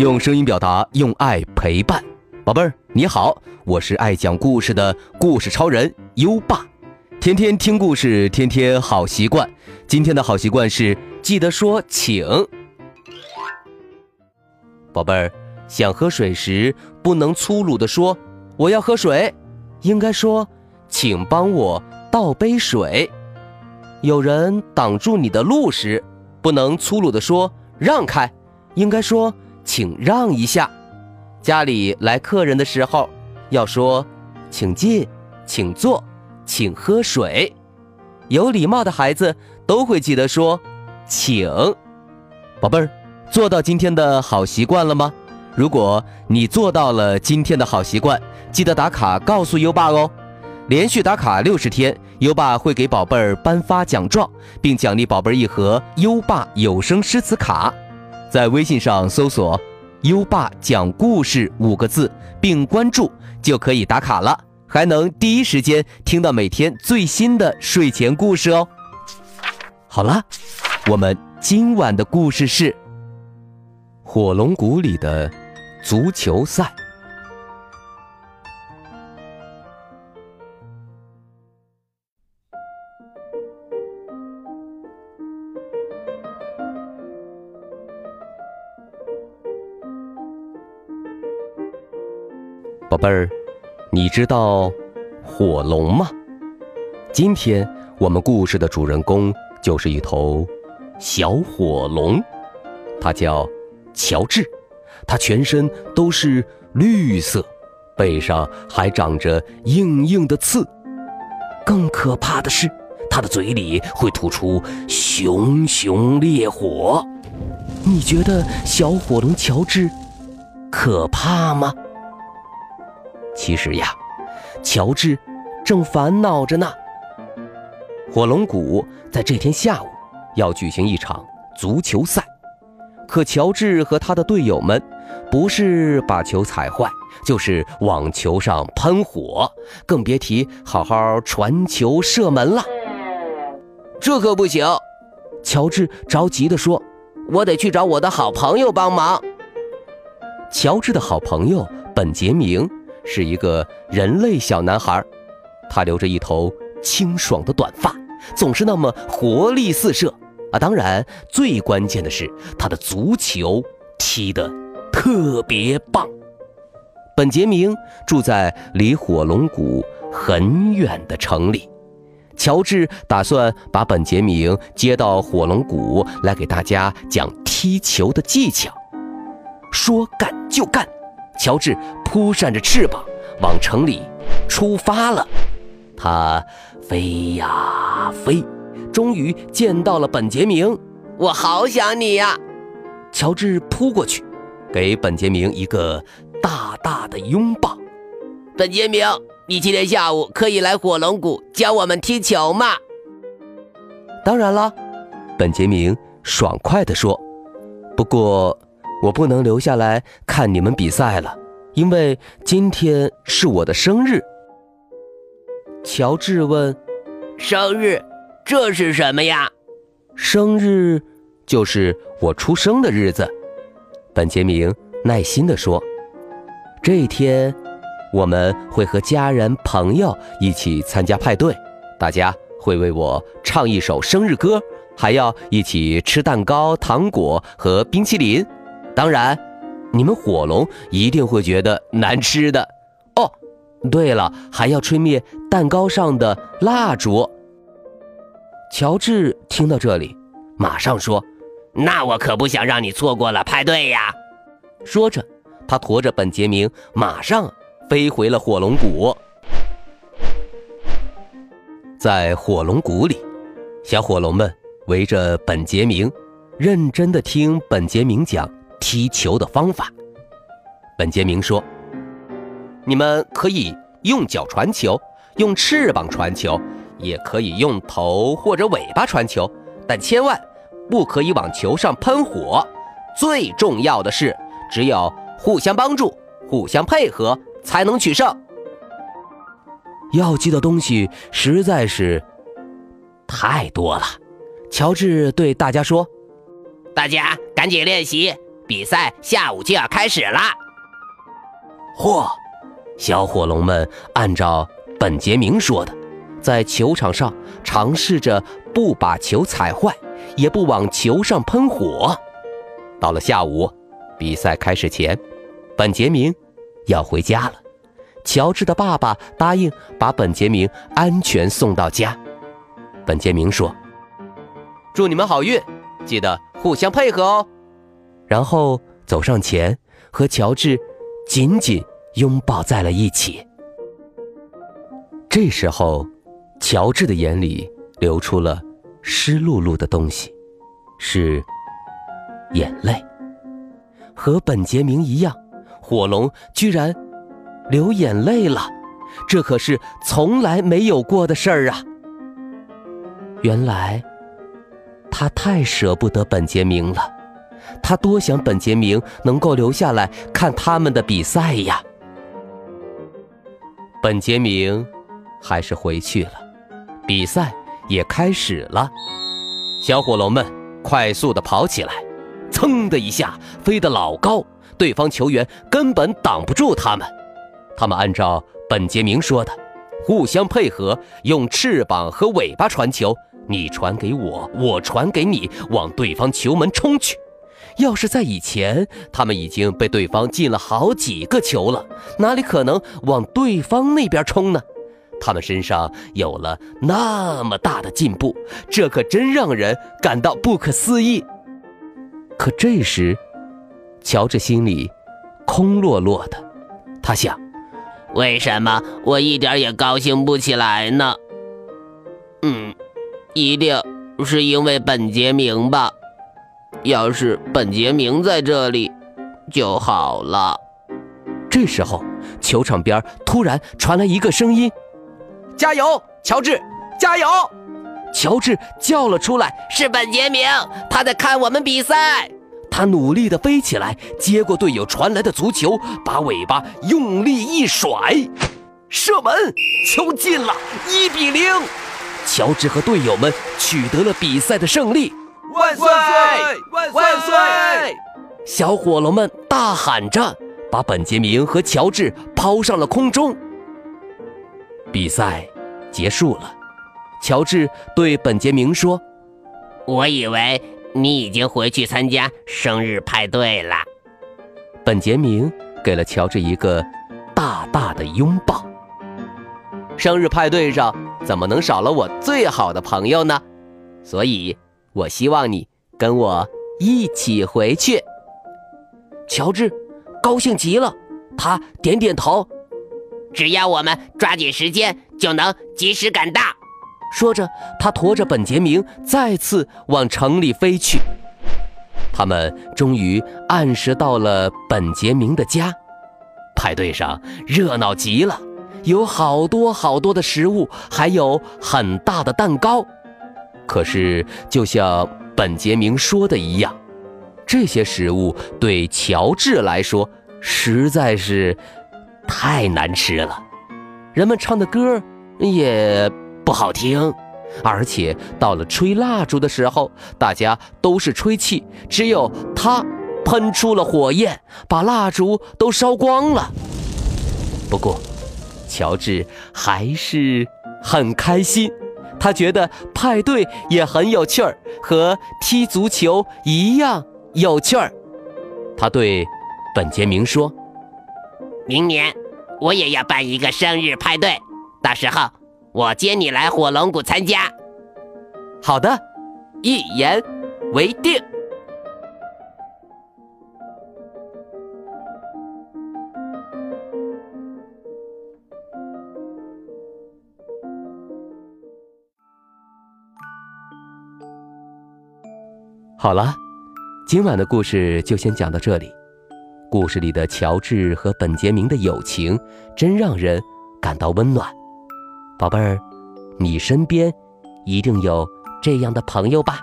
用声音表达，用爱陪伴。宝贝儿，你好，我是爱讲故事的故事超人优爸。天天听故事，天天好习惯。今天的好习惯是记得说请。宝贝儿，想喝水时不能粗鲁的说我要喝水，应该说请帮我倒杯水。有人挡住你的路时，不能粗鲁的说让开，应该说请让一下。家里来客人的时候，要说请进，请坐，请喝水。有礼貌的孩子都会记得说请。宝贝儿，做到今天的好习惯了吗？如果你做到了今天的好习惯，记得打卡告诉优爸哦。连续打卡六十天，优爸会给宝贝儿颁发奖状，并奖励宝贝儿一盒优爸有声诗词卡。在微信上搜索“优爸讲故事”五个字，并关注就可以打卡了，还能第一时间听到每天最新的睡前故事哦。好了，我们今晚的故事是《火龙谷里的足球赛》。贝儿，你知道火龙吗？今天我们故事的主人公就是一头小火龙，它叫乔治，它全身都是绿色，背上还长着硬硬的刺。更可怕的是，它的嘴里会吐出熊熊烈火。你觉得小火龙乔治可怕吗？其实呀，乔治正烦恼着呢。火龙谷在这天下午要举行一场足球赛，可乔治和他的队友们不是把球踩坏，就是往球上喷火，更别提好好传球射门了。这可不行！乔治着急地说：“我得去找我的好朋友帮忙。”乔治的好朋友本杰明。是一个人类小男孩，他留着一头清爽的短发，总是那么活力四射啊！当然，最关键的是他的足球踢得特别棒。本杰明住在离火龙谷很远的城里，乔治打算把本杰明接到火龙谷来给大家讲踢球的技巧。说干就干。乔治扑扇着翅膀往城里出发了，他飞呀飞，终于见到了本杰明。我好想你呀！乔治扑过去，给本杰明一个大大的拥抱。本杰明，你今天下午可以来火龙谷教我们踢球吗？当然了，本杰明爽快地说。不过。我不能留下来看你们比赛了，因为今天是我的生日。乔治问：“生日，这是什么呀？”“生日就是我出生的日子。”本杰明耐心地说：“这一天，我们会和家人朋友一起参加派对，大家会为我唱一首生日歌，还要一起吃蛋糕、糖果和冰淇淋。”当然，你们火龙一定会觉得难吃的哦。对了，还要吹灭蛋糕上的蜡烛。乔治听到这里，马上说：“那我可不想让你错过了派对呀！”说着，他驮着本杰明，马上飞回了火龙谷。在火龙谷里，小火龙们围着本杰明，认真的听本杰明讲。踢球的方法，本杰明说：“你们可以用脚传球，用翅膀传球，也可以用头或者尾巴传球，但千万不可以往球上喷火。最重要的是，只有互相帮助、互相配合，才能取胜。要记的东西实在是太多了。”乔治对大家说：“大家赶紧练习。”比赛下午就要开始啦。嚯！小火龙们按照本杰明说的，在球场上尝试着不把球踩坏，也不往球上喷火。到了下午，比赛开始前，本杰明要回家了。乔治的爸爸答应把本杰明安全送到家。本杰明说：“祝你们好运，记得互相配合哦。”然后走上前，和乔治紧紧拥抱在了一起。这时候，乔治的眼里流出了湿漉漉的东西，是眼泪。和本杰明一样，火龙居然。流眼泪了，这可是从来没有过的事儿啊！原来他太舍不得本杰明了，他多想本杰明能够留下来看他们的比赛呀。本杰明还是回去了，比赛也开始了。小火龙们快速的跑起来，噌的一下飞得老高，对方球员根本挡不住他们。他们按照本杰明说的，互相配合，用翅膀和尾巴传球，你传给我，我传给你，往对方球门冲去。要是在以前，他们已经被对方进了好几个球了，哪里可能往对方那边冲呢？他们身上有了那么大的进步，这可真让人感到不可思议。可这时，乔治心里空落落的，他想。为什么我一点也高兴不起来呢？嗯，一定是因为本杰明吧。要是本杰明在这里就好了。这时候，球场边突然传来一个声音：“加油，乔治！加油！”乔治叫了出来：“是本杰明，他在看我们比赛。”他努力地飞起来，接过队友传来的足球，把尾巴用力一甩，射门，球进了，一比零。乔治和队友们取得了比赛的胜利，万岁！万岁！小火龙们大喊着，把本杰明和乔治抛上了空中。比赛结束了，乔治对本杰明说：“我以为。”你已经回去参加生日派对了。本杰明给了乔治一个大大的拥抱。生日派对上怎么能少了我最好的朋友呢？所以，我希望你跟我一起回去。乔治高兴极了，他点点头。只要我们抓紧时间，就能及时赶到。说着，他驮着本杰明再次往城里飞去。他们终于按时到了本杰明的家。派对上热闹极了，有好多好多的食物，还有很大的蛋糕。可是，就像本杰明说的一样，这些食物对乔治来说实在是太难吃了。人们唱的歌也。不好听，而且到了吹蜡烛的时候，大家都是吹气，只有他喷出了火焰，把蜡烛都烧光了。不过，乔治还是很开心，他觉得派对也很有趣儿，和踢足球一样有趣儿。他对本杰明说：“明年我也要办一个生日派对，到时候。”我接你来火龙谷参加。好的，一言为定。好了，今晚的故事就先讲到这里。故事里的乔治和本杰明的友情，真让人感到温暖。宝贝儿，你身边一定有这样的朋友吧？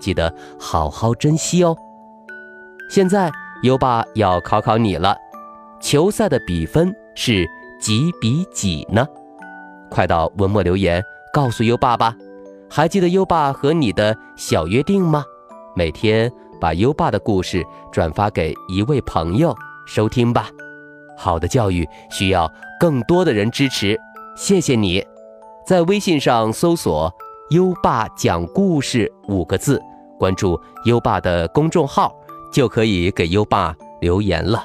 记得好好珍惜哦。现在优爸要考考你了，球赛的比分是几比几呢？快到文末留言告诉优爸吧。还记得优爸和你的小约定吗？每天把优爸的故事转发给一位朋友收听吧。好的教育需要更多的人支持，谢谢你。在微信上搜索“优爸讲故事”五个字，关注优爸的公众号，就可以给优爸留言了。